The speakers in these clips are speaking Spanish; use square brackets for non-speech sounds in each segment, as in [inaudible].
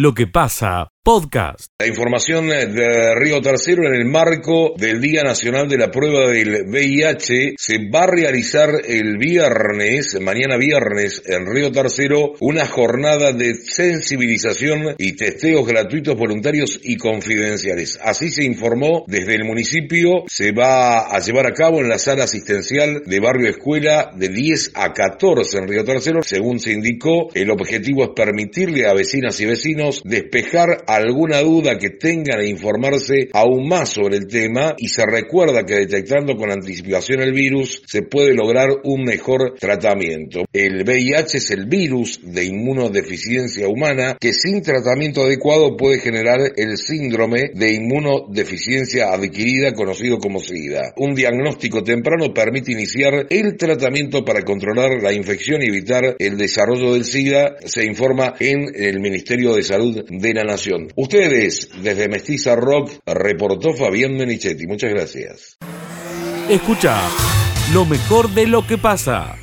lo que pasa Podcast. La información de Río Tercero en el marco del Día Nacional de la Prueba del VIH se va a realizar el viernes, mañana viernes, en Río Tercero, una jornada de sensibilización y testeos gratuitos, voluntarios y confidenciales. Así se informó desde el municipio, se va a llevar a cabo en la sala asistencial de Barrio Escuela de 10 a 14 en Río Tercero. Según se indicó, el objetivo es permitirle a vecinas y vecinos despejar alguna duda que tengan e informarse aún más sobre el tema y se recuerda que detectando con anticipación el virus se puede lograr un mejor tratamiento. El VIH es el virus de inmunodeficiencia humana que sin tratamiento adecuado puede generar el síndrome de inmunodeficiencia adquirida conocido como SIDA. Un diagnóstico temprano permite iniciar el tratamiento para controlar la infección y evitar el desarrollo del SIDA, se informa en el Ministerio de Salud de la Nación. Ustedes, desde Mestiza Rock, reportó Fabián Menichetti. Muchas gracias. Escucha lo mejor de lo que pasa.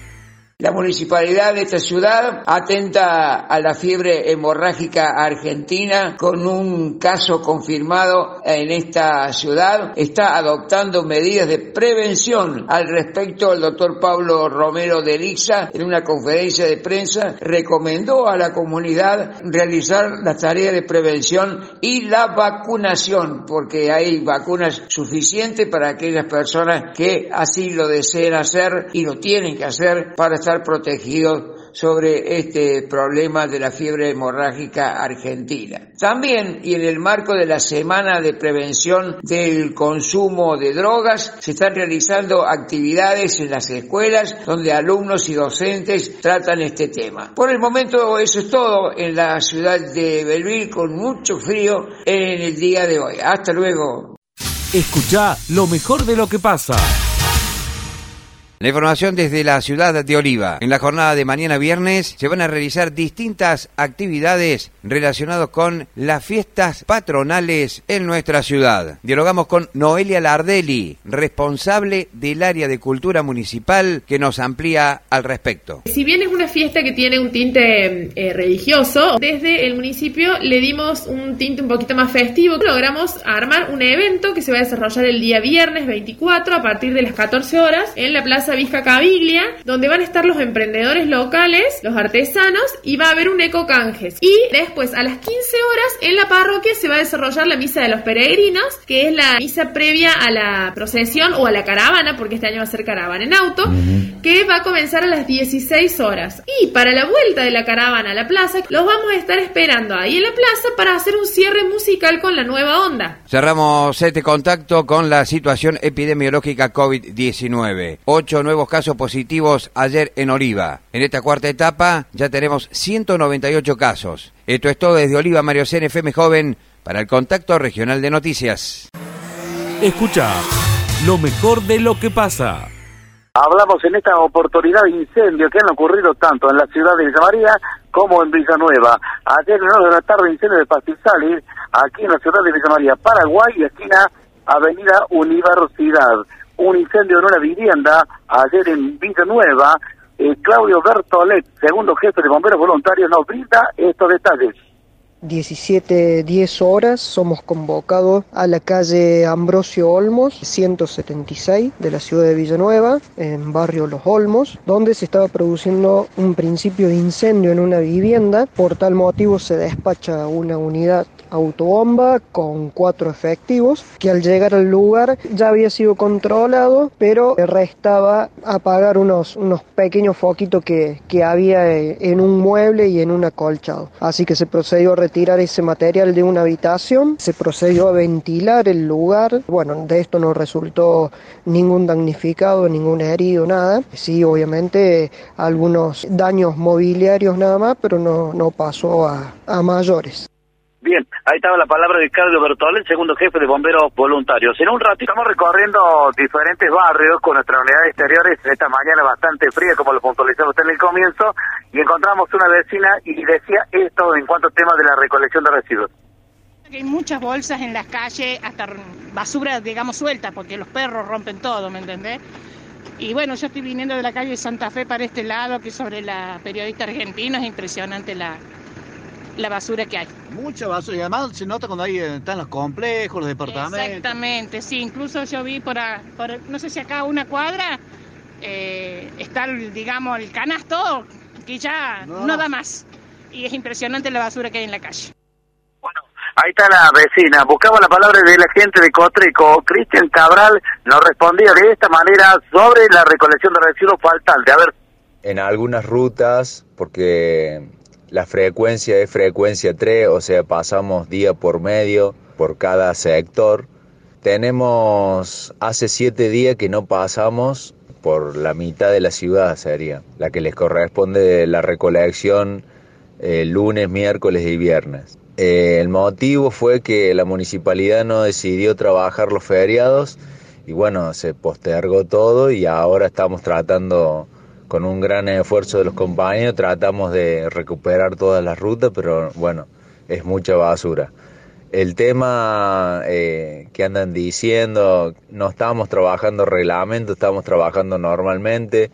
La municipalidad de esta ciudad atenta a la fiebre hemorrágica argentina con un caso confirmado en esta ciudad. Está adoptando medidas de prevención al respecto. El doctor Pablo Romero de Lixa en una conferencia de prensa recomendó a la comunidad realizar las tareas de prevención y la vacunación porque hay vacunas suficientes para aquellas personas que así lo deseen hacer y lo tienen que hacer para estar protegidos sobre este problema de la fiebre hemorrágica argentina. También, y en el marco de la Semana de Prevención del Consumo de Drogas, se están realizando actividades en las escuelas donde alumnos y docentes tratan este tema. Por el momento eso es todo en la ciudad de Belville con mucho frío en el día de hoy. Hasta luego. Escucha lo mejor de lo que pasa. La información desde la ciudad de Oliva. En la jornada de mañana viernes se van a realizar distintas actividades relacionadas con las fiestas patronales en nuestra ciudad. Dialogamos con Noelia Lardelli, responsable del área de cultura municipal, que nos amplía al respecto. Si bien es una fiesta que tiene un tinte eh, religioso, desde el municipio le dimos un tinte un poquito más festivo. Logramos armar un evento que se va a desarrollar el día viernes 24 a partir de las 14 horas en la plaza Vizca Caviglia, donde van a estar los emprendedores locales, los artesanos y va a haber un eco canjes. Y después a las 15 horas en la parroquia se va a desarrollar la misa de los peregrinos, que es la misa previa a la procesión o a la caravana, porque este año va a ser caravana en auto, que va a comenzar a las 16 horas. Y para la vuelta de la caravana a la plaza, los vamos a estar esperando ahí en la plaza para hacer un cierre musical con la nueva onda. Cerramos este contacto con la situación epidemiológica COVID-19. Nuevos casos positivos ayer en Oliva. En esta cuarta etapa ya tenemos 198 casos. Esto es todo desde Oliva, Mario CNFM Joven, para el Contacto Regional de Noticias. Escucha lo mejor de lo que pasa. Hablamos en esta oportunidad de incendios que han ocurrido tanto en la ciudad de Villa María como en Villanueva. Ayer en de la tarde incendio de Pastizales, aquí en la ciudad de Villa María, Paraguay, esquina Avenida Universidad un incendio en una vivienda ayer en Villanueva. Eh, Claudio Bertolet, segundo jefe de bomberos voluntarios, nos brinda estos detalles. 17.10 horas somos convocados a la calle Ambrosio Olmos, 176 de la ciudad de Villanueva, en barrio Los Olmos, donde se estaba produciendo un principio de incendio en una vivienda. Por tal motivo se despacha una unidad autobomba con cuatro efectivos que al llegar al lugar ya había sido controlado, pero restaba apagar unos, unos pequeños foquitos que, que había en un mueble y en un acolchado. Así que se procedió a retirar ese material de una habitación, se procedió a ventilar el lugar. Bueno, de esto no resultó ningún damnificado, ningún herido, nada. Sí, obviamente algunos daños mobiliarios nada más, pero no, no pasó a, a mayores. Bien, ahí estaba la palabra de Carlos Bertol, el segundo jefe de bomberos voluntarios. En un ratito estamos recorriendo diferentes barrios con nuestra unidad exteriores esta mañana bastante fría, como lo puntualizamos en el comienzo, y encontramos una vecina y decía esto en cuanto al tema de la recolección de residuos. Hay muchas bolsas en las calles, hasta basura, digamos, suelta, porque los perros rompen todo, ¿me entendés? Y bueno, yo estoy viniendo de la calle Santa Fe para este lado, que sobre la periodista argentina, es impresionante la, la basura que hay. Mucha basura, y además se nota cuando hay, están los complejos, los departamentos. Exactamente, sí, incluso yo vi por, por no sé si acá una cuadra, eh, está, digamos, el canasto que ya no. da más. Y es impresionante la basura que hay en la calle. Bueno, ahí está la vecina. Buscaba la palabra de la gente de Cotreco. Cristian Cabral nos respondía de esta manera sobre la recolección de residuos faltantes. A ver. En algunas rutas, porque la frecuencia es frecuencia 3, o sea, pasamos día por medio por cada sector. Tenemos hace siete días que no pasamos por la mitad de la ciudad sería, la que les corresponde la recolección eh, lunes, miércoles y viernes. Eh, el motivo fue que la municipalidad no decidió trabajar los feriados y bueno, se postergó todo y ahora estamos tratando con un gran esfuerzo de los compañeros, tratamos de recuperar todas las rutas, pero bueno, es mucha basura. El tema eh, que andan diciendo, no estamos trabajando reglamento, estamos trabajando normalmente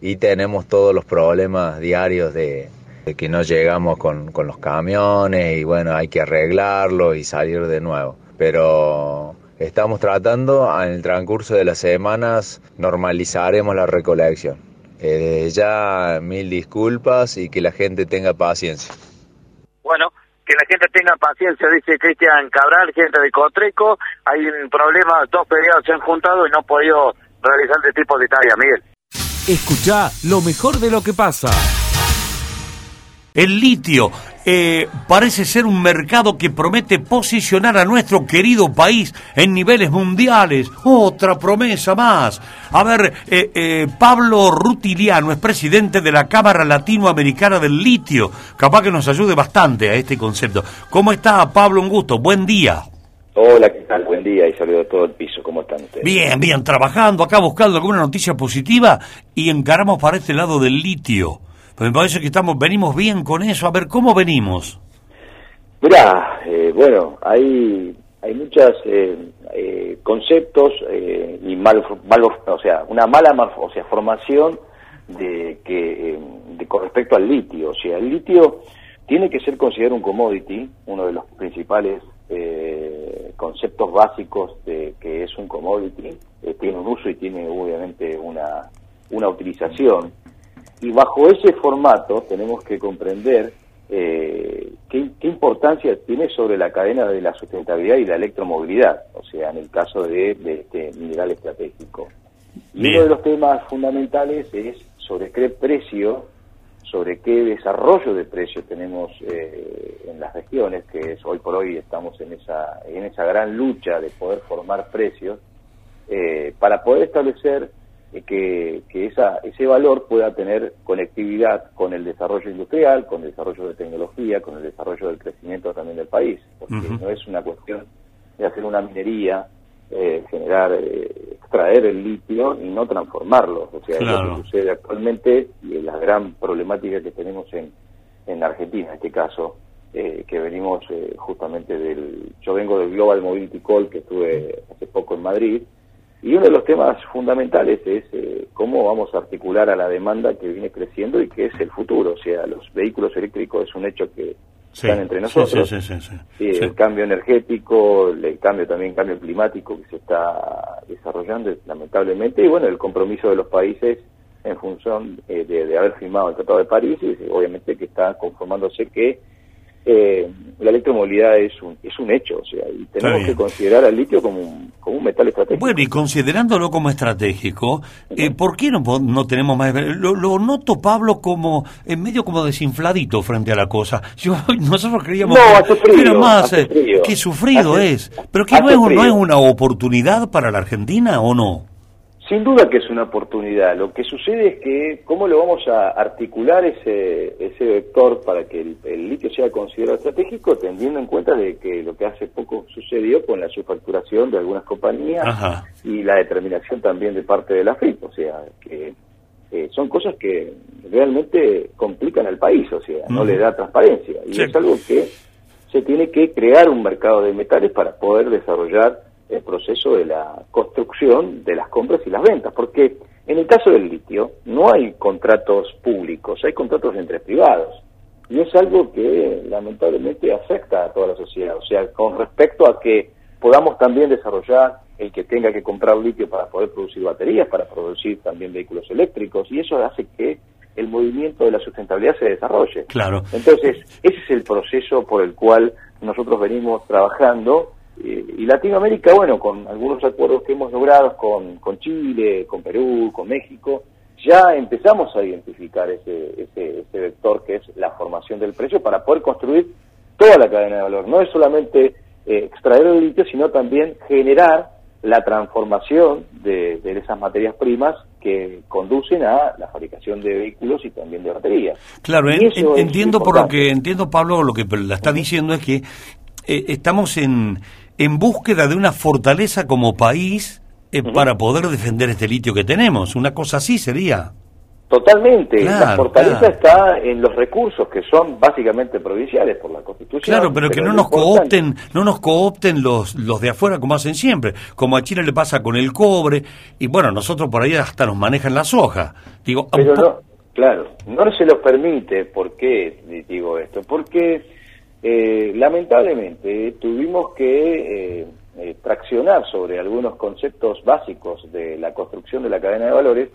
y tenemos todos los problemas diarios de, que no llegamos con, con, los camiones y bueno, hay que arreglarlo y salir de nuevo. Pero estamos tratando, en el transcurso de las semanas normalizaremos la recolección. Eh, desde ya mil disculpas y que la gente tenga paciencia. Bueno, que la gente tenga paciencia, dice Cristian Cabral, gente de Cotreco. Hay un problema, dos periodos se han juntado y no han podido realizar este tipo de tarea, Miguel. Escucha lo mejor de lo que pasa. El litio eh, parece ser un mercado que promete posicionar a nuestro querido país en niveles mundiales. Otra promesa más. A ver, eh, eh, Pablo Rutiliano es presidente de la Cámara Latinoamericana del Litio. Capaz que nos ayude bastante a este concepto. ¿Cómo está Pablo? Un gusto. Buen día. Hola, ¿qué tal? Buen día y saludo a todo el piso. ¿Cómo están ustedes? Bien, bien, trabajando acá buscando alguna noticia positiva y encaramos para este lado del litio. Pues me parece que estamos, venimos bien con eso. A ver, ¿cómo venimos? Mirá, eh, bueno, hay, hay muchos eh, eh, conceptos y mal, mal, o sea, una mala o sea, formación de que de, con respecto al litio. O sea, el litio tiene que ser considerado un commodity, uno de los principales conceptos básicos de que es un commodity. tiene un uso y tiene obviamente una, una utilización y bajo ese formato tenemos que comprender eh, qué, importancia tiene sobre la cadena de la sustentabilidad y la electromovilidad, o sea, en el caso de, este mineral estratégico. Y uno de los temas fundamentales es sobre qué precio, sobre qué desarrollo de precio tenemos eh, en las regiones, que es hoy por hoy estamos en esa, en esa gran lucha de poder formar precios, eh, para poder establecer que, que esa, ese valor pueda tener conectividad con el desarrollo industrial, con el desarrollo de tecnología, con el desarrollo del crecimiento también del país, porque no es una cuestión de hacer una minería, eh, generar, eh, extraer el litio y no transformarlo. O sea, es lo que sucede actualmente y es la gran problemática que tenemos en, en Argentina, en este caso, eh, que venimos eh, justamente del... Yo vengo del Global Mobility Call, que estuve hace poco en Madrid, y uno de los temas fundamentales es eh, cómo vamos a articular a la demanda que viene creciendo y que es el futuro. O sea, los vehículos eléctricos es un hecho que están entre nosotros. Sí, sí, sí, el cambio energético, el cambio también cambio climático que se está desarrollando lamentablemente y bueno, el compromiso de los países en función eh, de, de, haber firmado el Tratado de París y obviamente que está conformándose que eh, la electromovilidad es un, es un hecho, o sea, y tenemos que considerar al litio como un, como un metal estratégico. Bueno, y considerándolo como estratégico, eh, ¿por qué no, no tenemos más? Lo, lo, noto, Pablo, como en medio como desinfladito frente a la cosa. Yo, nosotros creíamos que era más, eh, que sufrido es, pero que no es, no es una oportunidad para la Argentina o no. Sin duda que es una oportunidad. Lo que sucede es que cómo lo vamos a articular ese, ese vector para que el, litio sea considerado estratégico, teniendo en cuenta de que lo que hace poco sucedió con la subfacturación de algunas compañías y la determinación también de parte de la FIP. O sea, que eh, son cosas que realmente complican al país, o sea, no le da transparencia. Y es algo que se tiene que crear un mercado de metales para poder desarrollar el proceso de la construcción de las compras y las ventas, porque en el caso del litio no hay contratos públicos, hay contratos entre privados. y es algo que lamentablemente afecta a toda la sociedad. O sea, con respecto a que podamos también desarrollar el que tenga que comprar litio para poder producir baterías, para producir también vehículos eléctricos, y eso hace que el movimiento de la sustentabilidad se desarrolle. Claro. Entonces, ese es el proceso por el cual nosotros venimos trabajando. Eh, y Latinoamérica, bueno, con algunos acuerdos que hemos logrado con, con Chile, con Perú, con México, ya empezamos a identificar ese, ese, ese vector que es la formación del precio para poder construir toda la cadena de valor. No es solamente eh, extraer el litio, sino también generar la transformación de, de esas materias primas que conducen a la fabricación de vehículos y también de baterías. Claro, en- entiendo por lo que entiendo Pablo lo que la está diciendo es que eh, estamos en en búsqueda de una fortaleza como país eh, para poder defender este litio que tenemos. Una cosa así sería. Totalmente. Claro, la fortaleza claro. está en los recursos que son básicamente provinciales por la Constitución. Claro, pero que no nos coopten, no nos coopten los los de afuera como hacen siempre, como a Chile le pasa con el cobre y bueno, nosotros por ahí hasta nos manejan la soja. Digo, Pero no, claro, no se los permite. ¿Por qué digo esto? Porque eh, lamentablemente tuvimos que eh, eh, traccionar sobre algunos conceptos básicos de la construcción de la cadena de valores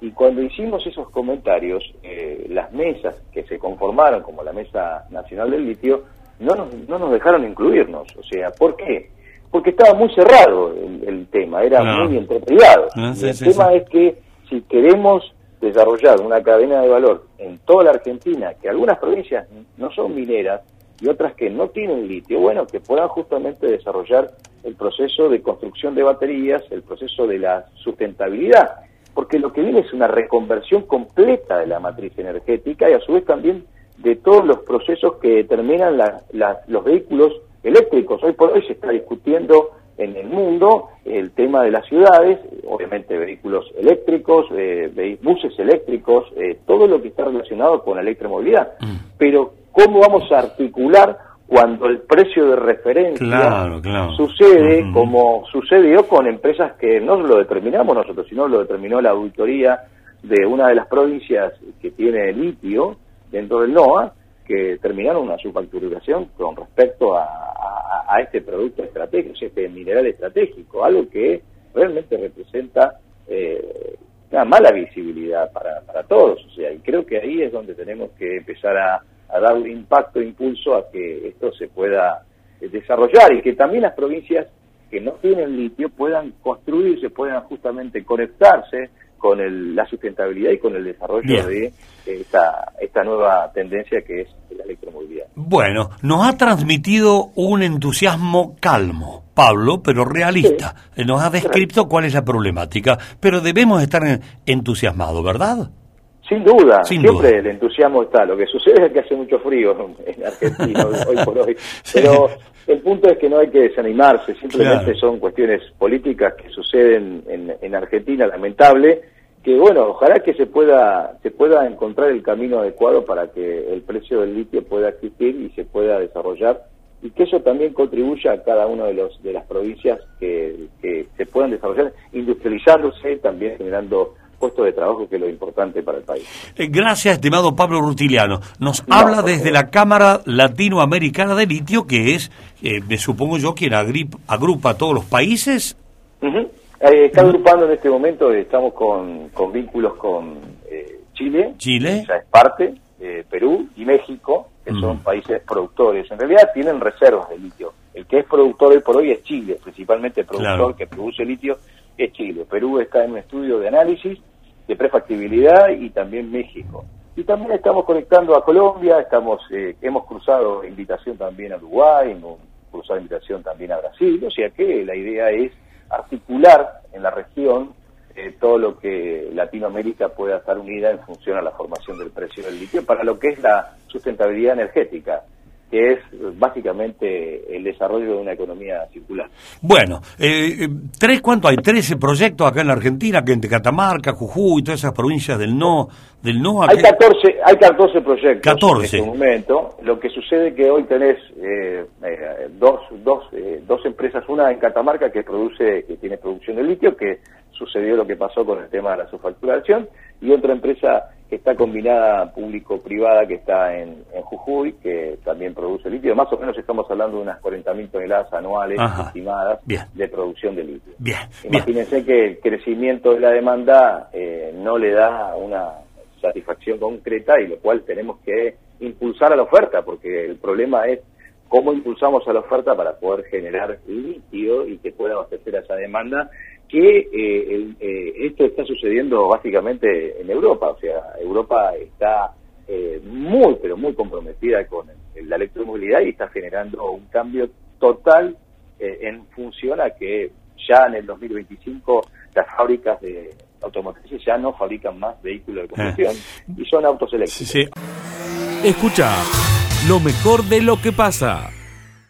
y cuando hicimos esos comentarios, eh, las mesas que se conformaron como la Mesa Nacional del Litio no nos, no nos dejaron incluirnos. O sea, ¿por qué? Porque estaba muy cerrado el, el tema, era Claro. muy entre privados. Ah, sí, el sí, tema sí. es que si queremos desarrollar una cadena de valor en toda la Argentina, que algunas provincias no son mineras y otras que no tienen litio, bueno, que puedan justamente desarrollar el proceso de construcción de baterías, el proceso de la sustentabilidad, porque lo que viene es una reconversión completa de la matriz energética y a su vez también de todos los procesos que determinan la- la- los vehículos eléctricos. Hoy por hoy se está discutiendo en el mundo el tema de las ciudades, obviamente vehículos eléctricos, eh, buses eléctricos, eh, todo lo que está relacionado con la electromovilidad. Pero ¿cómo vamos a articular cuando el precio de referencia Claro, claro. sucede como sucedió con empresas que no lo determinamos nosotros, sino lo determinó la auditoría de una de las provincias que tiene litio dentro del NOA, que terminaron una subfacturación con respecto a, a- a este producto estratégico, este mineral estratégico, algo que realmente representa eh, una mala visibilidad para, para todos. O sea, y creo que ahí es donde tenemos que empezar a, a darle impacto, impulso a que esto se pueda eh, desarrollar y que también las provincias que no tienen litio puedan construirse, puedan justamente conectarse con el- la sustentabilidad y con el desarrollo Bien. de esta, esta nueva tendencia que es la electromovilidad. Bueno, nos ha transmitido un entusiasmo calmo, Pablo, pero realista. Nos ha descrito cuál es la problemática, pero debemos estar en- entusiasmados, ¿verdad? Sin duda, Sin siempre duda. el entusiasmo está. Lo que sucede es que hace mucho frío [laughs] en Argentina hoy, por hoy. [laughs] Pero el punto es que no hay que desanimarse, simplemente Claro. son cuestiones políticas que suceden en, en Argentina, lamentable, que bueno, ojalá que se pueda, se pueda encontrar el camino adecuado para que el precio del litio pueda existir y se pueda desarrollar y que eso también contribuya a cada una de, los, de las provincias que, que se puedan desarrollar, industrializándose, también generando puestos de trabajo, que es lo importante para el país. Eh, Gracias, estimado Pablo Rutiliano. Nos No, habla desde la Cámara Latinoamericana de Litio, que es, eh, me supongo yo, quien agrupa a todos los países. Eh, está agrupando en este momento, eh, estamos con, con vínculos con eh, Chile, Chile. ya es parte, eh, Perú y México, que son países productores. En realidad tienen reservas de litio. El que es productor hoy por hoy es Chile, principalmente el productor Claro. que produce litio es Chile. Perú está en un estudio de análisis de prefactibilidad y también México. Y también estamos conectando a Colombia, estamos eh, hemos cruzado invitación también a Uruguay, hemos cruzado invitación también a Brasil, o sea que la idea es articular en la región eh, todo lo que Latinoamérica pueda estar unida en función a la formación del precio del litio para lo que es la sustentabilidad energética, que es básicamente el desarrollo de una economía circular. Bueno, eh, eh, tres, ¿cuánto hay? 13 proyectos acá en la Argentina, que entre Catamarca, Jujuy, todas esas provincias del no, del no. Hay aquel- 14, hay 14 proyectos 14. en este momento. Lo que sucede que hoy tenés eh, eh, dos, dos, eh, dos empresas, una en Catamarca que produce, que tiene producción de litio, que sucedió lo que pasó con el tema de la subfacturación, y otra empresa que está combinada público-privada, que está en, Jujuy, que también produce litio. Más o menos estamos hablando de unas 40.000 toneladas anuales estimadas de producción de litio. Imagínense que el crecimiento de la demanda eh, no le da una satisfacción concreta y lo cual tenemos que impulsar a la oferta, porque el problema es cómo impulsamos a la oferta para poder generar litio y que pueda abastecer a esa demanda que eh, eh, esto está sucediendo básicamente en Europa, o sea, Europa está eh, muy, pero muy comprometida con la electromovilidad y está generando un cambio total en función a que ya en el 2025 las fábricas de automotrices ya no fabrican más vehículos de combustión y son autos eléctricos. Escucha lo mejor de lo que pasa.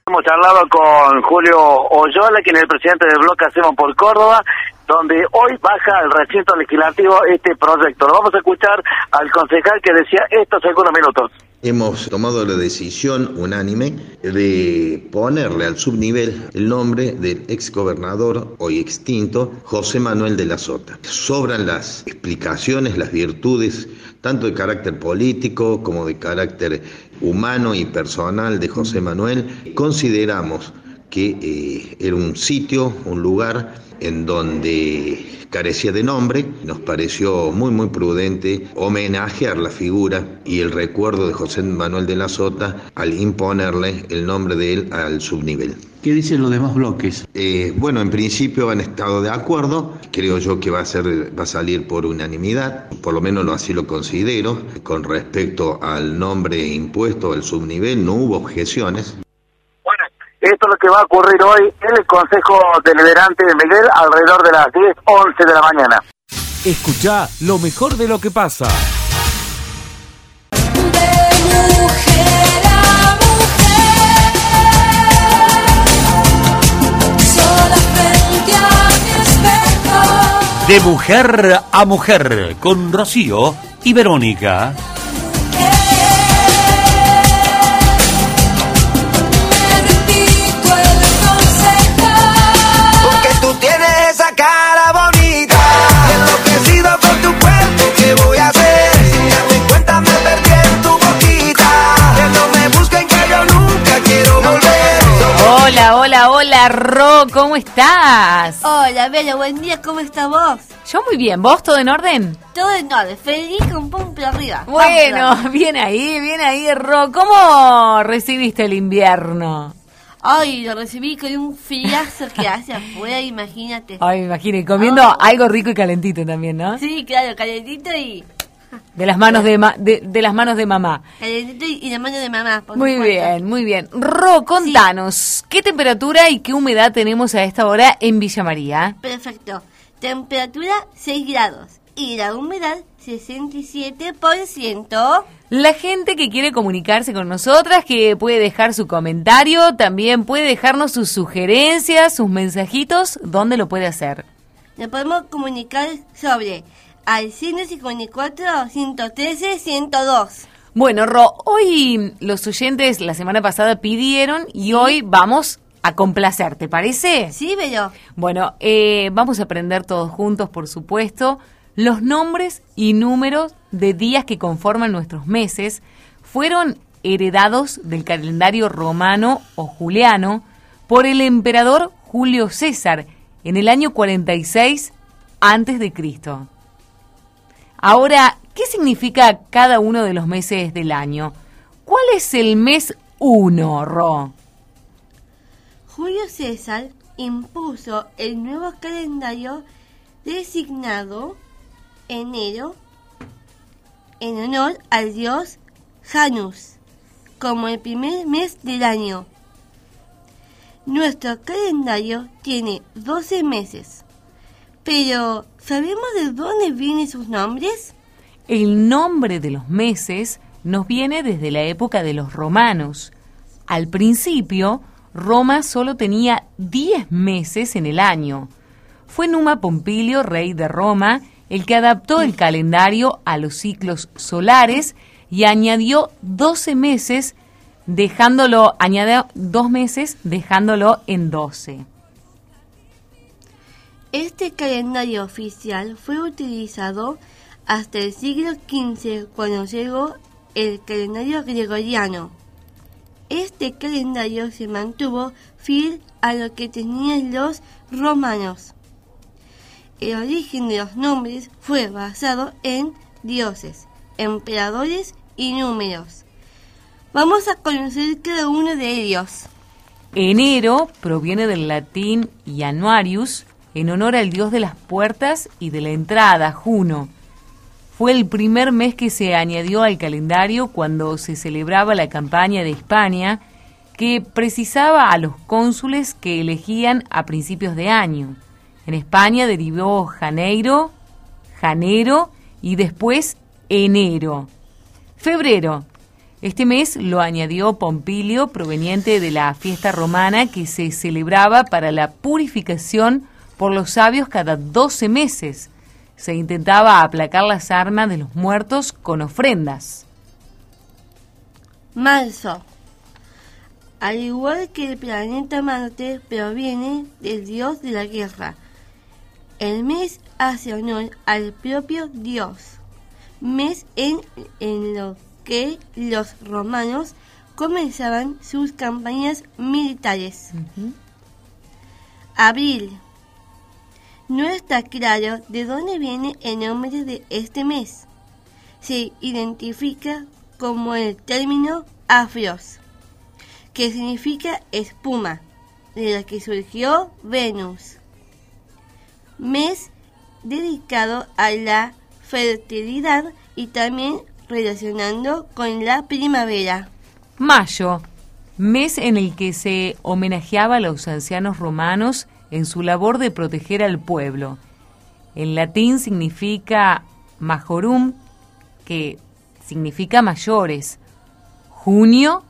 Hemos charlado con Julio Oyola, quien es el presidente del bloque Hacemos por Córdoba, donde hoy baja al recinto legislativo este proyecto. Lo vamos a escuchar al concejal que decía esto hace algunos minutos. Hemos tomado la decisión unánime de ponerle al subnivel el nombre del ex gobernador hoy extinto José Manuel de la Sota. Sobran las explicaciones, las virtudes, tanto de carácter político como de carácter humano y personal de José Manuel, consideramos que eh, era un sitio, un lugar en donde carecía de nombre, nos pareció muy muy prudente homenajear la figura y el recuerdo de José Manuel de la Sota al imponerle el nombre de él al subnivel. ¿Qué dicen los demás bloques? Eh, bueno, en principio han estado de acuerdo. Creo yo que va a ser, va a salir por unanimidad. Por lo menos así lo considero. Con respecto al nombre impuesto al subnivel, no hubo objeciones. Esto es lo que va a ocurrir hoy en el Consejo Deliberante de Miguel alrededor de las 10, 11 de la mañana. Escucha lo mejor de lo que pasa. De mujer a mujer, con Rocío y Verónica. Hola, hola, hola, Ro, ¿cómo estás? Hola, Bella, buen día, ¿cómo estás vos? Yo muy bien, ¿vos todo en orden? Todo en orden, feliz con punto arriba. Bueno, [laughs] bien ahí, bien ahí, Ro. ¿Cómo recibiste el invierno? Ay, lo recibí con un friazo que [laughs] hace afuera, imagínate. Ay, imagínate, comiendo algo rico y calentito también, ¿no? Sí, claro, calentito y... De las manos de, de, las manos de mamá. Y de mano de mamá. muy bien, muy bien. Ro, contanos, ¿qué temperatura y qué humedad tenemos a esta hora en Villa María? Perfecto. Temperatura 6 grados y la humedad 67%. La gente que quiere comunicarse con nosotras, que puede dejar su comentario, también puede dejarnos sus sugerencias, sus mensajitos, ¿dónde lo puede hacer? Nos podemos comunicar sobre al 154 113 102. Bueno, Ro, hoy los oyentes la semana pasada pidieron y hoy vamos a complacer, ¿te parece? Sí, bello. Bueno, eh, vamos a aprender todos juntos, por supuesto, los nombres y números de días que conforman nuestros meses fueron heredados del calendario romano o juliano por el emperador Julio César en el año 46 antes de Cristo. Ahora, ¿qué significa cada uno de los meses del año? ¿Cuál es el mes 1, Ro? Julio César impuso el nuevo calendario designado enero en honor al dios Janus como el primer mes del año. Nuestro calendario tiene 12 meses, pero ¿sabemos de dónde vienen sus nombres? El nombre de los meses nos viene desde la época de los romanos. Al principio, Roma solo tenía 10 meses en el año. Fue Numa Pompilio, rey de Roma, el que adaptó el calendario a los ciclos solares y añadió 12 meses, dejándolo, añadió dos meses, dejándolo en 12. Este calendario oficial fue utilizado hasta el siglo XV cuando llegó el calendario gregoriano. Este calendario se mantuvo fiel a lo que tenían los romanos. El origen de los nombres fue basado en dioses, emperadores y números. Vamos a conocer cada uno de ellos. Enero proviene del latín Januarius, en honor al dios de las puertas y de la entrada, Juno. Fue el primer mes que se añadió al calendario cuando se celebraba la campaña de España, que precisaba a los cónsules que elegían a principios de año. En España derivó Janeiro, Janero y después enero. Febrero. Este mes lo añadió Pompilio, proveniente de la fiesta romana que se celebraba para la purificación por los sabios cada 12 meses. Se intentaba aplacar las armas de los muertos con ofrendas. Marzo. Al igual que el planeta Marte, proviene del dios de la guerra. El mes hace honor al propio dios, mes en, en lo que los romanos comenzaban sus campañas militares. Abril. No está claro de dónde viene el nombre de este mes. Se identifica como el término afros, que significa espuma, de la que surgió Venus. Mes dedicado a la fertilidad y también relacionando con la primavera. Mayo, mes en el que se homenajeaba a los ancianos romanos en su labor de proteger al pueblo. En latín significa majorum, que significa mayores. Junio,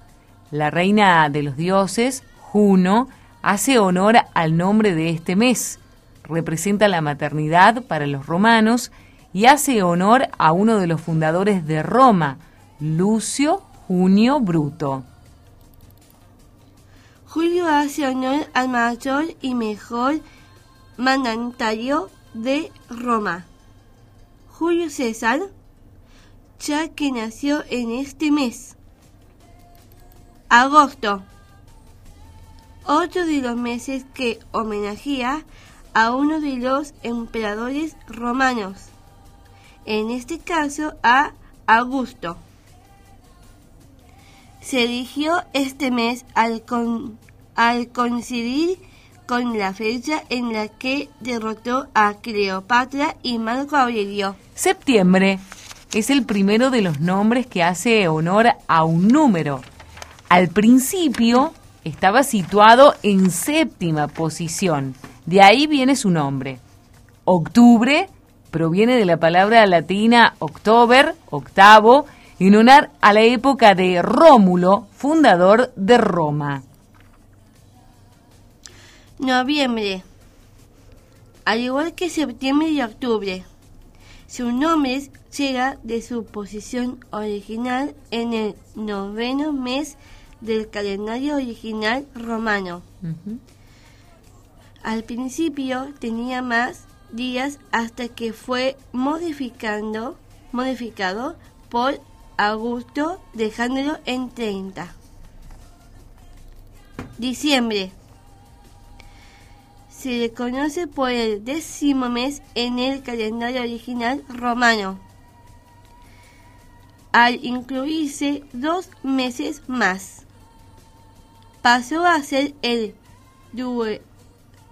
la reina de los dioses, Juno, hace honor al nombre de este mes. Representa la maternidad para los romanos y hace honor a uno de los fundadores de Roma, Lucio Junio Bruto. Julio hace honor al mayor y mejor mandatario de Roma, Julio César, ya que nació en este mes. Agosto, otro de los meses que homenajea a uno de los emperadores romanos, en este caso a Augusto. Se eligió este mes al, con, al coincidir con la fecha en la que derrotó a Cleopatra y Marco Aurelio. Septiembre es el primero de los nombres que hace honor a un número. Al principio estaba situado en séptima posición, de ahí viene su nombre. Octubre proviene de la palabra latina october, octavo, en honor a la época de Rómulo, fundador de Roma. Noviembre. Al igual que septiembre y octubre, su nombre llega de su posición original en el noveno mes del calendario original romano. Al principio tenía más días hasta que fue modificando, modificado por Augusto dejándolo en 30. Diciembre. Se le conoce por el décimo mes en el calendario original romano, al incluirse dos meses más. Pasó a ser el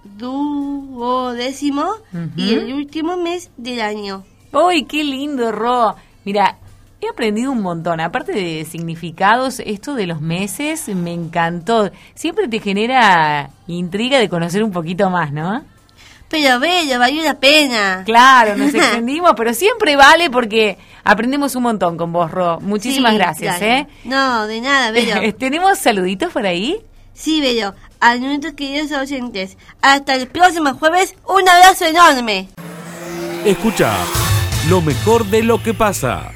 duodécimo y el último mes del año. ¡Uy, qué lindo, Ro! Mira, he aprendido un montón. Aparte de significados, esto de los meses me encantó. Siempre te genera intriga de conocer un poquito más, ¿no? Pero bello, valió la pena. Claro, nos [laughs] extendimos, pero siempre vale porque aprendemos un montón con vos, Ro. Muchísimas Sí, gracias. ¿eh? No, de nada, bello. [laughs] ¿Tenemos saluditos por ahí? Sí, bello. A nuestros queridos oyentes. Hasta el próximo jueves. Un abrazo enorme. Escucha lo mejor de lo que pasa.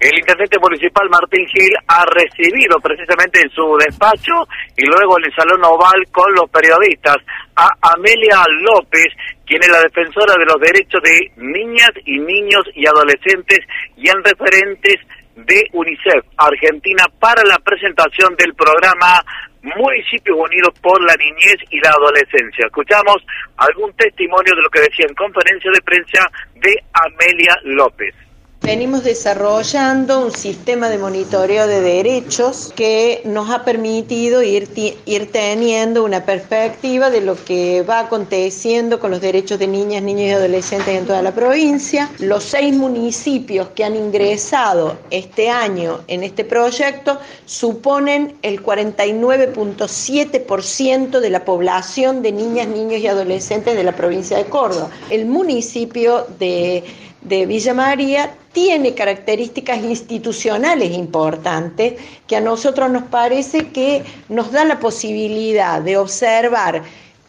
El intendente municipal Martín Gil ha recibido precisamente en su despacho y luego en el Salón Oval con los periodistas a Amelia López, quien es la defensora de los derechos de niñas y niños y adolescentes y en referentes de UNICEF Argentina para la presentación del programa Municipios Unidos por la Niñez y la Adolescencia. Escuchamos algún testimonio de lo que decía en conferencia de prensa de Amelia López. Venimos desarrollando un sistema de monitoreo de derechos que nos ha permitido ir, ir teniendo una perspectiva de lo que va aconteciendo con los derechos de niñas, niños y adolescentes en toda la provincia. Los seis municipios que han ingresado este año en este proyecto suponen el 49.7% de la población de niñas, niños y adolescentes de la provincia de Córdoba. El municipio de de Villa María tiene características institucionales importantes que a nosotros nos parece que nos da la posibilidad de observar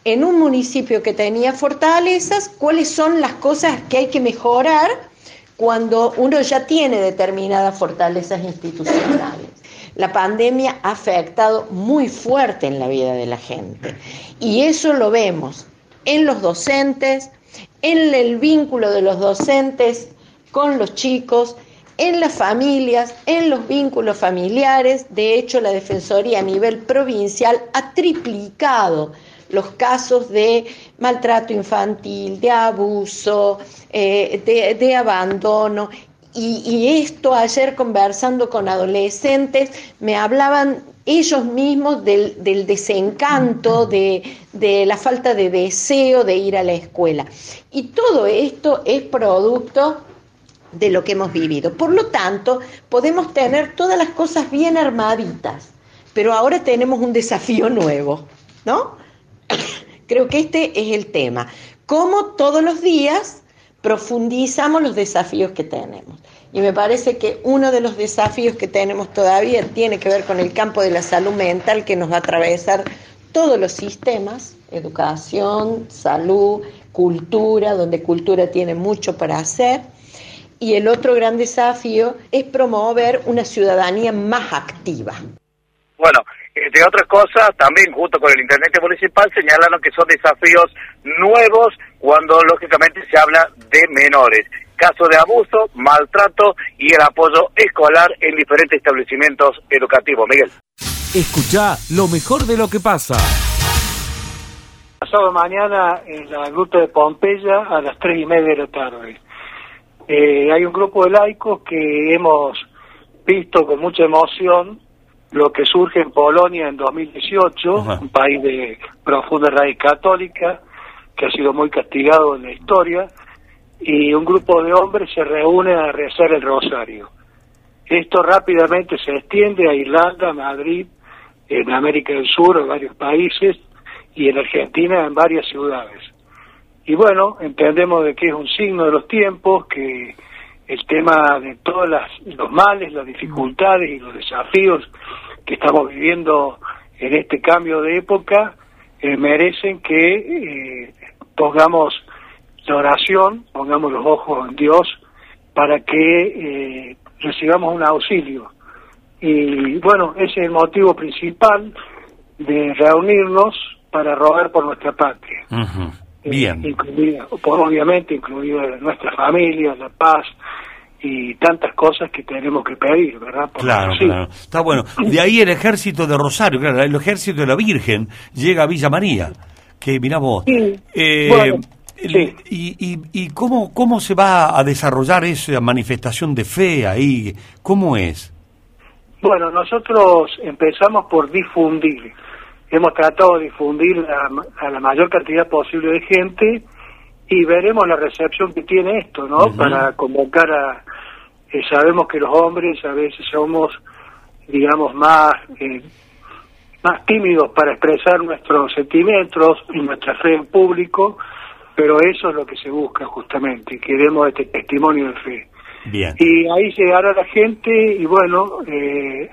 en un municipio que tenía fortalezas cuáles son las cosas que hay que mejorar cuando uno ya tiene determinadas fortalezas institucionales. La pandemia ha afectado muy fuerte en la vida de la gente y eso lo vemos en los docentes, en el vínculo de los docentes con los chicos, en las familias, en los vínculos familiares. De hecho, la Defensoría a nivel provincial ha triplicado los casos de maltrato infantil, de abuso, eh, de, abandono. Y, y, esto ayer conversando con adolescentes me hablaban ellos mismos del, desencanto, de, la falta de deseo de ir a la escuela. Y todo esto es producto de lo que hemos vivido. Por lo tanto, podemos tener todas las cosas bien armaditas, pero ahora tenemos un desafío nuevo, ¿no? [coughs] Creo que este es el tema. Cómo todos los días profundizamos los desafíos que tenemos. Y me parece que uno de los desafíos que tenemos todavía tiene que ver con el campo de la salud mental que nos va a atravesar todos los sistemas, educación, salud, cultura, donde cultura tiene mucho para hacer. Y el otro gran desafío es promover una ciudadanía más activa. Bueno, entre otras cosas, también junto con el intendente municipal señalaron que son desafíos nuevos cuando lógicamente se habla de menores casos de abuso, maltrato y el apoyo escolar en diferentes establecimientos educativos. Miguel. Escucha lo mejor de lo que pasa. Pasado mañana en la gruta de Pompeya a las tres y media de la tarde. Eh, hay un grupo de laicos que hemos visto con mucha emoción lo que surge en Polonia en 2018, un país de profunda raíz católica, que ha sido muy castigado en la historia, y un grupo de hombres se reúne a rezar el rosario. Esto rápidamente se extiende a Irlanda, Madrid, en América del Sur, en varios países, y en Argentina, en varias ciudades. Y bueno, entendemos de que es un signo de los tiempos, que el tema de todos los males, las dificultades y los desafíos que estamos viviendo en este cambio de época eh, merecen que eh, pongamos la oración, pongamos los ojos en Dios para que eh, recibamos un auxilio. Y bueno, ese es el motivo principal de reunirnos para rogar por nuestra patria. Eh, Bien. incluida, obviamente, incluida nuestra familia, la paz y tantas cosas que tenemos que pedir, ¿verdad? claro, claro. Está bueno. De ahí el ejército de Rosario, claro, el ejército de la Virgen llega a Villa María. Que mira vos. Eh, y, y, cómo, cómo se va a desarrollar esa manifestación de fe ahí? ¿Cómo es? Bueno, nosotros empezamos por difundir. Hemos tratado de difundir a la mayor cantidad posible de gente y veremos la recepción que tiene esto, ¿no? Para convocar a... Eh, sabemos que los hombres a veces somos, digamos, más... Eh, más tímidos para expresar nuestros sentimientos y nuestra fe en público, pero eso es lo que se busca justamente, queremos este testimonio de fe. Bien. Y ahí llegará la gente y bueno, eh,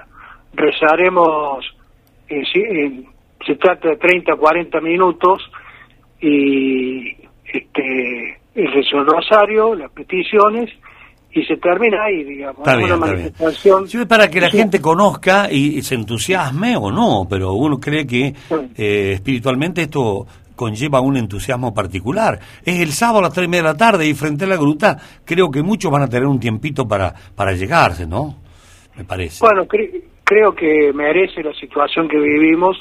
rezaremos, eh, se trata de 30, 40 minutos y este el rezo rosario, las peticiones y se termina ahí, digamos. Está Es bien, una está bien. manifestación. Sí, para que la Sí. gente conozca y, y se entusiasme o no, pero uno cree que eh, espiritualmente esto conlleva un entusiasmo particular. Es el sábado a las tres de la tarde y frente a la gruta creo que muchos van a tener un tiempito para, para llegarse, ¿no? Me parece. Bueno, cre- creo que merece la situación que vivimos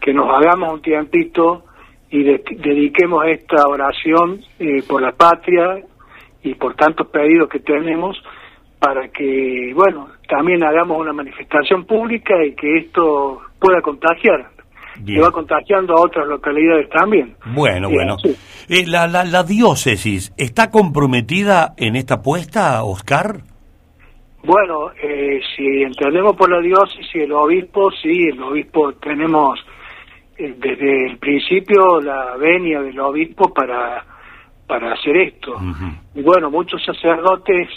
que nos hagamos un tiempito y de- dediquemos esta oración eh, por la patria y por tantos pedidos que tenemos para que, bueno, también hagamos una manifestación pública y que esto pueda contagiar. Bien. Va contagiando a otras localidades también. Bueno, bueno. sí. Eh, la, la, la diócesis, ¿está comprometida en esta apuesta, Oscar? Bueno, eh, si entendemos por la diócesis, el obispo, sí, el obispo tenemos eh, desde el principio la venia del obispo para, para hacer esto. Y bueno, muchos sacerdotes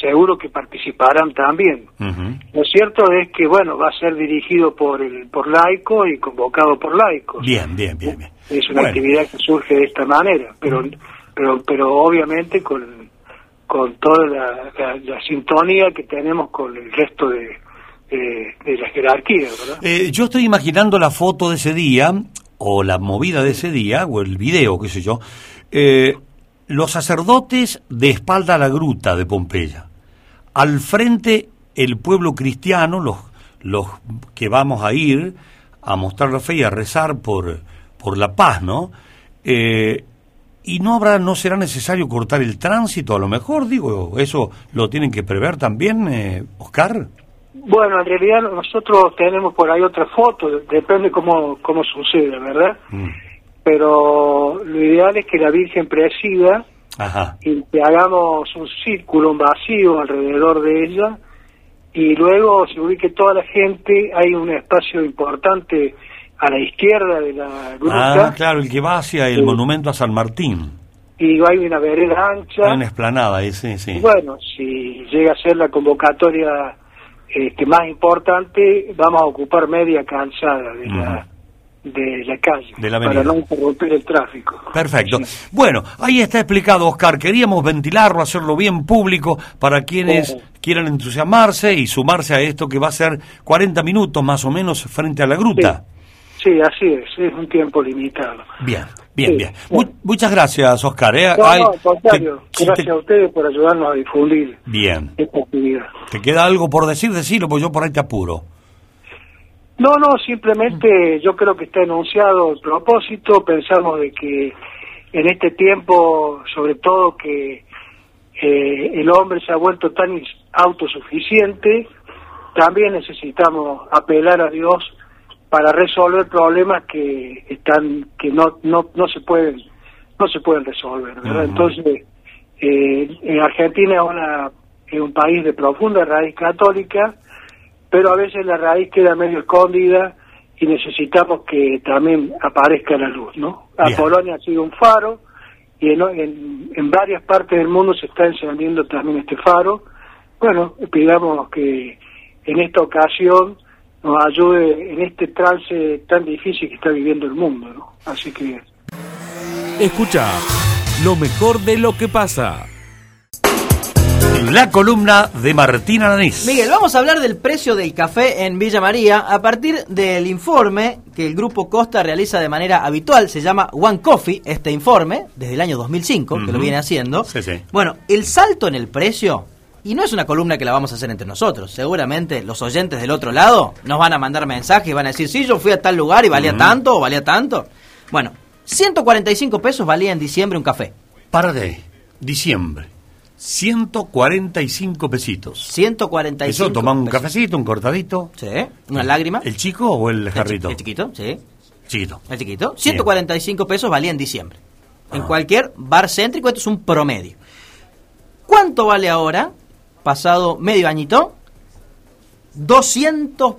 seguro que participarán también. Lo cierto es que, bueno, va a ser dirigido por el por laico y convocado por laicos. Bien, bien, bien, bien. Es una Bueno. actividad que surge de esta manera, pero pero pero obviamente con, con toda la, la- la sintonía que tenemos con el resto de, de, de la jerarquía, ¿verdad? Eh, yo estoy imaginando la foto de ese día, o la movida de ese día, o el video, qué sé yo. Eh, los sacerdotes de espalda a la gruta de Pompeya. Al frente el pueblo cristiano, los, los que vamos a ir a mostrar la fe y a rezar por, por la paz, ¿no? Eh, y no habrá, no será necesario cortar el tránsito, a lo mejor, digo, eso lo tienen que prever también, eh, Oscar. Bueno, en realidad nosotros tenemos por ahí otra foto, depende cómo, cómo sucede, ¿verdad? Pero lo ideal es que la Virgen presida Ajá. y que hagamos un círculo, un vacío alrededor de ella y luego se ubique toda la gente, hay un espacio importante a la izquierda de la gruta Ah, claro, el que va hacia el Sí. monumento a San Martín. y hay una vereda ancha. Hay una esplanada ahí, sí, sí. Y bueno, si llega a ser la convocatoria este, más importante, vamos a ocupar media calzada de la, de la calle De la para no interrumpir el tráfico. Perfecto. Bueno, ahí está explicado, Oscar. Queríamos ventilarlo, hacerlo bien público para quienes Oh. quieran entusiasmarse y sumarse a esto que va a ser 40 minutos más o menos frente a la gruta. Sí, así es, es un tiempo limitado. Bien, bien, Sí, bien. Mu- muchas gracias, Oscar. ¿eh? No, Ay, no, al contrario, te- gracias a ustedes por ayudarnos a difundir Bien. esta actividad. ¿Te queda algo por decir? Decirlo, pues yo por ahí te apuro. No, no, simplemente yo creo que está enunciado el propósito. Pensamos de que en este tiempo, sobre todo que eh, el hombre se ha vuelto tan autosuficiente, también necesitamos apelar a Dios para resolver problemas que están que no no no se pueden no se pueden resolver, ¿verdad? Entonces, eh, en Argentina es, una, es un país de profunda raíz católica, pero a veces la raíz queda medio escondida y necesitamos que también aparezca la luz, ¿no? A Bien. Polonia ha sido un faro y en, en, en varias partes del mundo se está encendiendo también este faro. Bueno, pidamos que en esta ocasión nos ayude en este trance tan difícil que está viviendo el mundo, ¿no? Así que Escucha lo mejor de lo que pasa. La columna de Martín Alanís. Miguel, vamos a hablar del precio del café en Villa María a partir del informe que el Grupo Costa realiza de manera habitual. Se llama One Coffee, este informe, desde el año 2005, que lo viene haciendo. Sí, sí. Bueno, el salto en el precio, y no es una columna que la vamos a hacer entre nosotros, seguramente los oyentes del otro lado nos van a mandar mensajes y van a decir, sí, yo fui a tal lugar y valía tanto o valía tanto. Bueno, 145 pesos valía en diciembre un café. Para de diciembre. 145 pesitos. 145 Eso, toma un pesos. cafecito, un cortadito. Sí, una lágrima. ¿El chico o el El chi- jarrito? El chiquito, sí. Chiquito. El chiquito. 145 pesos valía en diciembre. En cualquier bar céntrico, esto es un promedio. ¿Cuánto vale ahora? Pasado medio añito. 200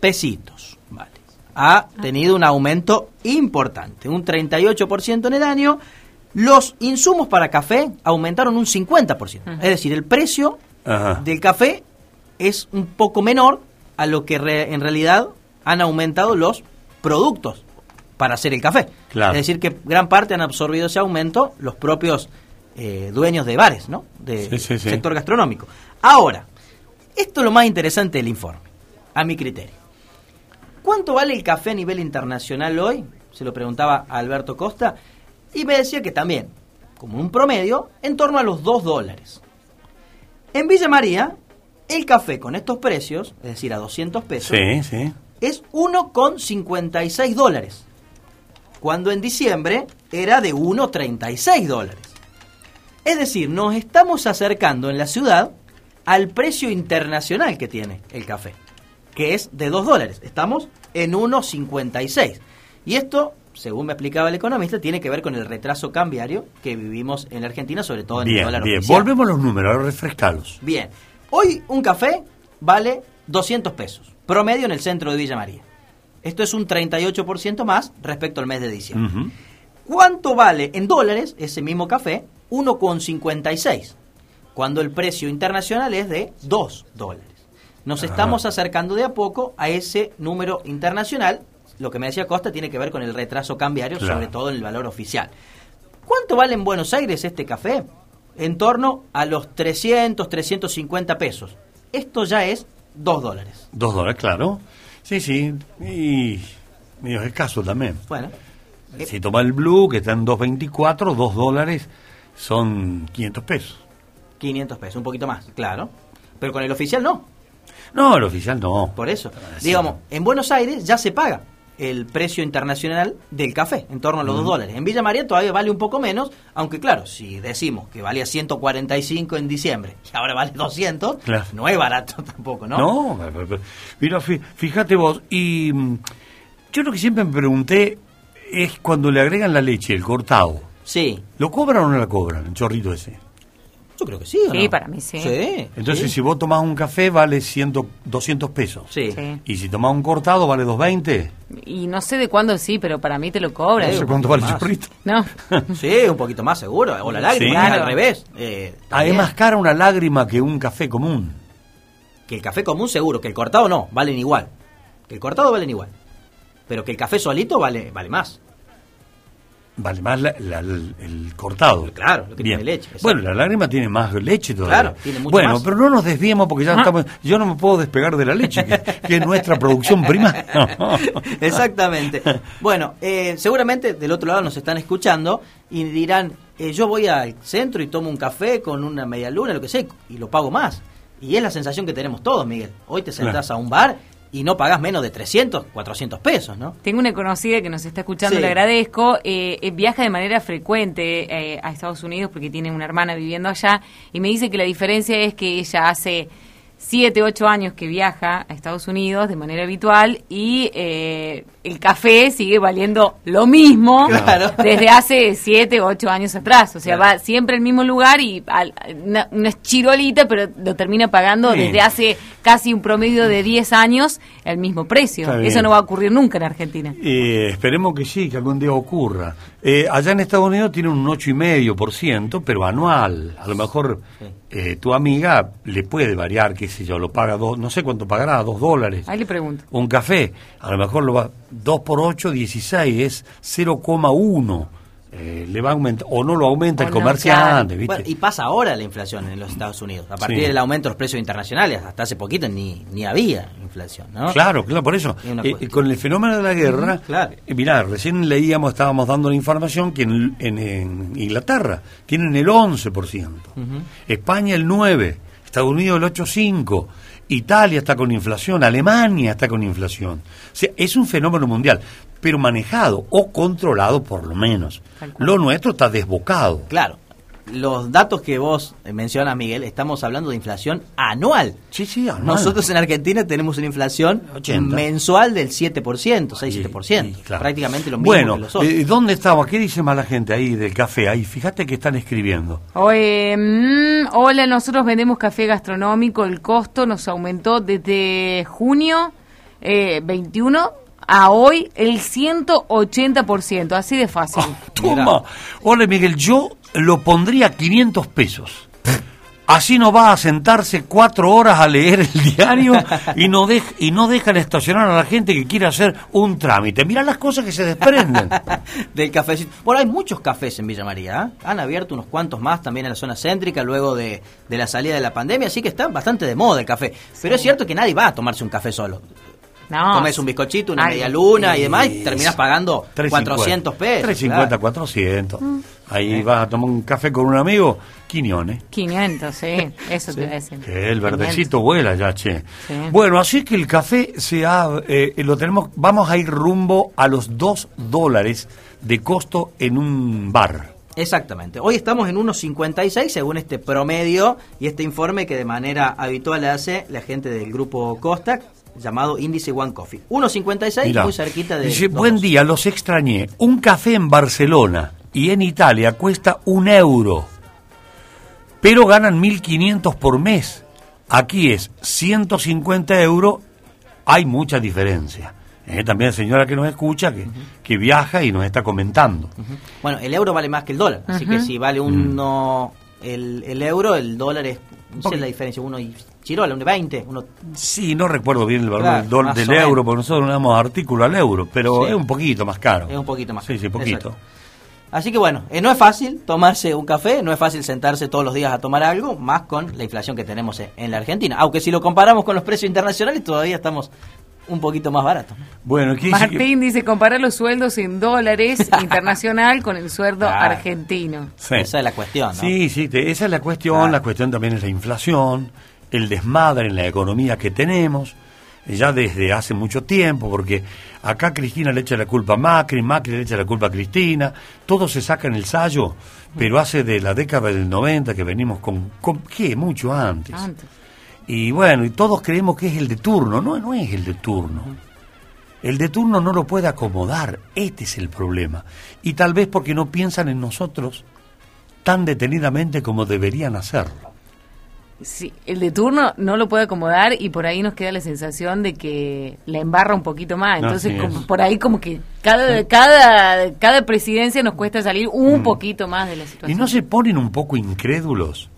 pesitos. Vale. Ha tenido un aumento importante, un 38% en el año. Los insumos para café aumentaron un 50%. Es decir, el precio Ajá. del café es un poco menor a lo que re- en realidad han aumentado los productos para hacer el café. Claro. Es decir, que gran parte han absorbido ese aumento los propios eh, dueños de bares, ¿no? De Sí, sí, sí. sector gastronómico. Ahora, esto es lo más interesante del informe, a mi criterio. ¿Cuánto vale el café a nivel internacional hoy? Se lo preguntaba a Alberto Costa y me decía que también, como un promedio, en torno a los 2 dólares. En Villa María, el café con estos precios, es decir, a 200 pesos, Sí, sí. es 1,56 dólares. Cuando en diciembre era de 1,36 dólares. Es decir, nos estamos acercando en la ciudad al precio internacional que tiene el café, que es de 2 dólares. Estamos en 1,56. Y esto, según me explicaba el economista, tiene que ver con el retraso cambiario que vivimos en la Argentina, sobre todo en el Bien, dólar bien. oficial. Volvemos a los números, refrescalos. Bien, hoy un café vale 200 pesos, promedio en el centro de Villa María. Esto es un 38% más respecto al mes de diciembre. ¿Cuánto vale en dólares ese mismo café? 1,56, cuando el precio internacional es de 2 dólares. Nos Ajá. estamos acercando de a poco a ese número internacional. Lo que me decía Costa tiene que ver con el retraso cambiario, Claro. sobre todo en el valor oficial. ¿Cuánto vale en Buenos Aires este café? En torno a los 300, 350 pesos. Esto ya es 2 dólares. Dos dólares, claro. Sí, sí. Y medio escaso también. Bueno, Si toma el Blue, que está en 2.24, 2 dólares son 500 pesos. 500 pesos, un poquito más, claro. Pero con el oficial no. No, el oficial no. Por eso. Digamos, en Buenos Aires ya se paga el precio internacional del café, en torno a los 2 Ujú. dólares. En Villa María todavía vale un poco menos, aunque claro, si decimos que valía 145 en diciembre [laughs] y ahora vale 200, Claro. no es barato [laughs] tampoco, ¿no? No, mira, fí- fíjate vos, y mm, yo lo que siempre me pregunté es cuando le agregan la leche, el cortado. Sí. ¿Lo cobran o no la cobran, el chorrito ese? Yo creo que sí, ¿o Sí, no? para mí sí. Sí. Entonces, sí. si vos tomás un café, vale 100, 200 pesos. Sí. Sí. Y si tomás un cortado, vale 220. Y no sé de cuándo sí, pero para mí te lo cobran. No sé cuánto vale el más. chorrito. No. [laughs] Sí, un poquito más seguro. O la lágrima, al revés. Eh, Ah, es más cara una lágrima que un café común. Que el café común seguro, que el cortado no, valen igual. Que el cortado valen igual. Pero que el café solito vale, vale más. Vale más la- la- el, el cortado. Claro, lo que Bien. tiene leche. exacto. Bueno, la lágrima tiene más leche todavía. Claro, tiene mucho bueno, más. pero no nos desviemos porque ya estamos. Yo no me puedo despegar de la leche, que, que es nuestra producción primaria. [laughs] Exactamente. Bueno, eh, seguramente del otro lado nos están escuchando y dirán, eh, yo voy al centro y tomo un café con una media luna, lo que sea, y lo pago más. Y es la sensación que tenemos todos, Miguel. Hoy te sentás a un bar y no pagás menos de 300, 400 pesos, ¿no? Tengo una conocida que nos está escuchando, Sí. le agradezco. eh, viaja de manera frecuente eh, a Estados Unidos porque tiene una hermana viviendo allá y me dice que la diferencia es que ella hace 7, 8 años que viaja a Estados Unidos de manera habitual y eh, el café sigue valiendo lo mismo [laughs] Claro. desde hace 7, 8 años atrás. O sea, Claro. va siempre al mismo lugar y al- una, una chirolita, pero lo termina pagando Sí. desde hace casi un promedio de 10 años el mismo precio. Eso no va a ocurrir nunca en Argentina. Eh, esperemos que sí, que algún día ocurra. Eh, allá en Estados Unidos tiene un 8,5%, pero anual. A lo mejor eh, tu amiga le puede variar, qué sé yo, lo paga dos, no sé cuánto pagará, dos dólares. Ahí le pregunto. Un café, a lo mejor lo va 2 por 8, 16, es 0,1. Eh, le va a aumentar, o no lo aumenta O el comerciante, ¿viste? Bueno, y pasa ahora la inflación en los Estados Unidos. A partir Sí. del aumento de los precios internacionales, hasta hace poquito ni, ni había inflación, ¿no? Claro, claro, por eso. Eh, con el fenómeno de la guerra, claro. eh, mirá, recién leíamos, estábamos dando la información que en, en- en Inglaterra tienen el 11%, España el 9%, Estados Unidos el 8,5%, Italia está con inflación, Alemania está con inflación. O sea, es un fenómeno mundial, pero manejado o controlado por lo menos. Lo nuestro está desbocado. Claro. Los datos que vos mencionas, Miguel, estamos hablando de inflación anual. Sí, sí, anual. Nosotros en Argentina tenemos una inflación 80. mensual del 7%, 6-7%. claro. Prácticamente lo mismo Bueno, que los otros. eh, ¿dónde estaba? ¿Qué dice más la gente ahí del café? Ahí, fíjate que están escribiendo. Oye, mm, hola, nosotros vendemos café gastronómico, el costo nos aumentó desde junio eh, 21 a hoy el 180%, así de fácil. Toma. Hola, Miguel, yo lo pondría a 500 pesos. Así no va a sentarse cuatro horas a leer el diario [laughs] y no, dej- y no dejan estacionar a la gente que quiere hacer un trámite. Mira las cosas que se desprenden. [laughs] del cafecito. Bueno, hay muchos cafés en Villa María. ¿eh? Han abierto unos cuantos más también en la zona céntrica luego de, de la salida de la pandemia, así que está bastante de moda el café. Pero es cierto que nadie va a tomarse un café solo. No. Comes un bizcochito, una Ay, media luna y sí. demás, y terminas pagando 350. 400 pesos. 350, claro. 400. Ahí vas a tomar un café con un amigo, Quiñones. 500, sí, eso te iba a decir. Que el verdecito vuela ya, che. Sí. Bueno, así que el café se ha, eh, lo tenemos, vamos a ir rumbo a los 2 dólares de costo en un bar. Exactamente. Hoy estamos en 1.56 según este promedio y este informe que de manera habitual hace la gente del grupo Costa llamado índice One Coffee. 1.56 Mirá. muy cerquita de... Dice, buen día, los extrañé. Un café en Barcelona y en Italia cuesta un euro, pero ganan 1.500 por mes. Aquí es 150 euros, hay mucha diferencia. Eh, también señora que nos escucha, que, que viaja y nos está comentando. Bueno, el euro vale más que el dólar, así que si vale uno el, el euro, el dólar es... No sé la diferencia, uno y chirola, uno y 20, uno... Sí, no recuerdo bien el valor Claro, del, euro, porque nosotros no damos artículo al euro, pero Sí. es un poquito más caro. Es un poquito más Sí, sí, caro, poquito. exacto. Así que bueno, eh, no es fácil tomarse un café, no es fácil sentarse todos los días a tomar algo, más con la inflación que tenemos en, en la Argentina. Aunque si lo comparamos con los precios internacionales, todavía estamos un poquito más baratos. Bueno, ¿qué dice que- Martín dice comparar los sueldos en dólares [laughs] internacional con el sueldo Claro. argentino. Sí. Esa es la cuestión, ¿no? Sí, sí, te- esa es la cuestión. La cuestión también es la inflación, el desmadre en la economía que tenemos, eh, ya desde hace mucho tiempo, porque acá Cristina le echa la culpa a Macri, Macri le echa la culpa a Cristina, todo se saca en el sallo, pero hace de la década del 90 que venimos con, con ¿qué? Mucho antes. Antes. Y bueno, y todos creemos que es el de turno, no, no es el de turno. El de turno no lo puede acomodar, este es el problema. Y tal vez porque no piensan en nosotros tan detenidamente como deberían hacerlo. Sí, el de turno no lo puede acomodar y por ahí nos queda la sensación de que la embarra un poquito más. Entonces, como por ahí como que cada, cada, cada presidencia nos cuesta salir un Mm. poquito más de la ¿Y situación. no se ponen un poco incrédulos?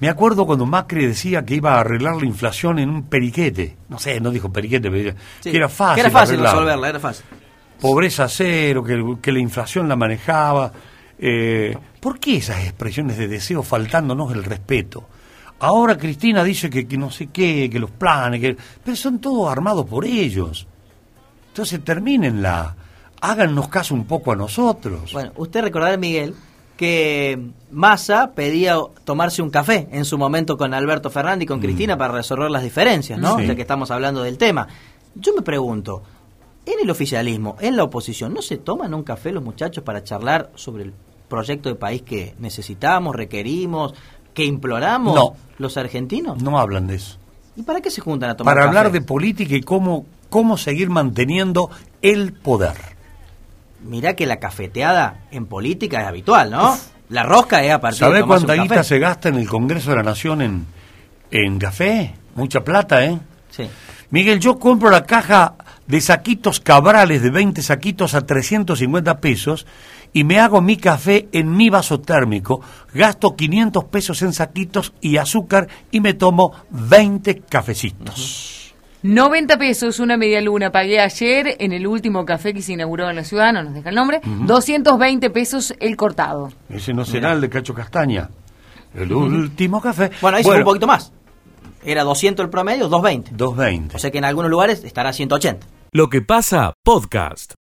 Me acuerdo cuando Macri decía que iba a arreglar la inflación en un periquete. No sé, no dijo periquete, pero Sí, que era fácil. Que era fácil resolverla, era fácil. Pobreza cero, que, que la inflación la manejaba. Eh, ¿Por qué esas expresiones de deseo faltándonos el respeto? Ahora Cristina dice que, que no sé qué, que los planes, que, pero son todos armados por ellos. Entonces termínenla, háganos caso un poco a nosotros. Bueno, usted recordará, Miguel, que Massa pedía tomarse un café en su momento con Alberto Fernández y con Cristina para resolver las diferencias, ¿no? Mm. Sí. Ya que estamos hablando del tema. Yo me pregunto, en el oficialismo, en la oposición, ¿no se toman un café los muchachos para charlar sobre el proyecto de país que necesitamos, requerimos, que imploramos No. los argentinos? No hablan de eso. ¿Y para qué se juntan a tomar Para hablar café? de política y cómo, cómo seguir manteniendo el poder. Mirá que la cafeteada en política es habitual, ¿no? La rosca es a partir de ¿Sabés cuánta guita se gasta en el Congreso de la Nación en, en café? Mucha plata, ¿eh? Sí. Miguel, yo compro la caja de saquitos cabrales de 20 saquitos a 350 pesos y me hago mi café en mi vaso térmico, gasto 500 pesos en saquitos y azúcar y me tomo 20 cafecitos. 90 pesos una media luna pagué ayer en el último café que se inauguró en la ciudad, no nos deja el nombre. Ujú. 220 pesos el cortado. Ese no será el de Cacho Castaña. El último café. Bueno, ahí se fue un poquito más. Era 200 el promedio, 220. 220. O sea que en algunos lugares estará 180. Lo que pasa, podcast.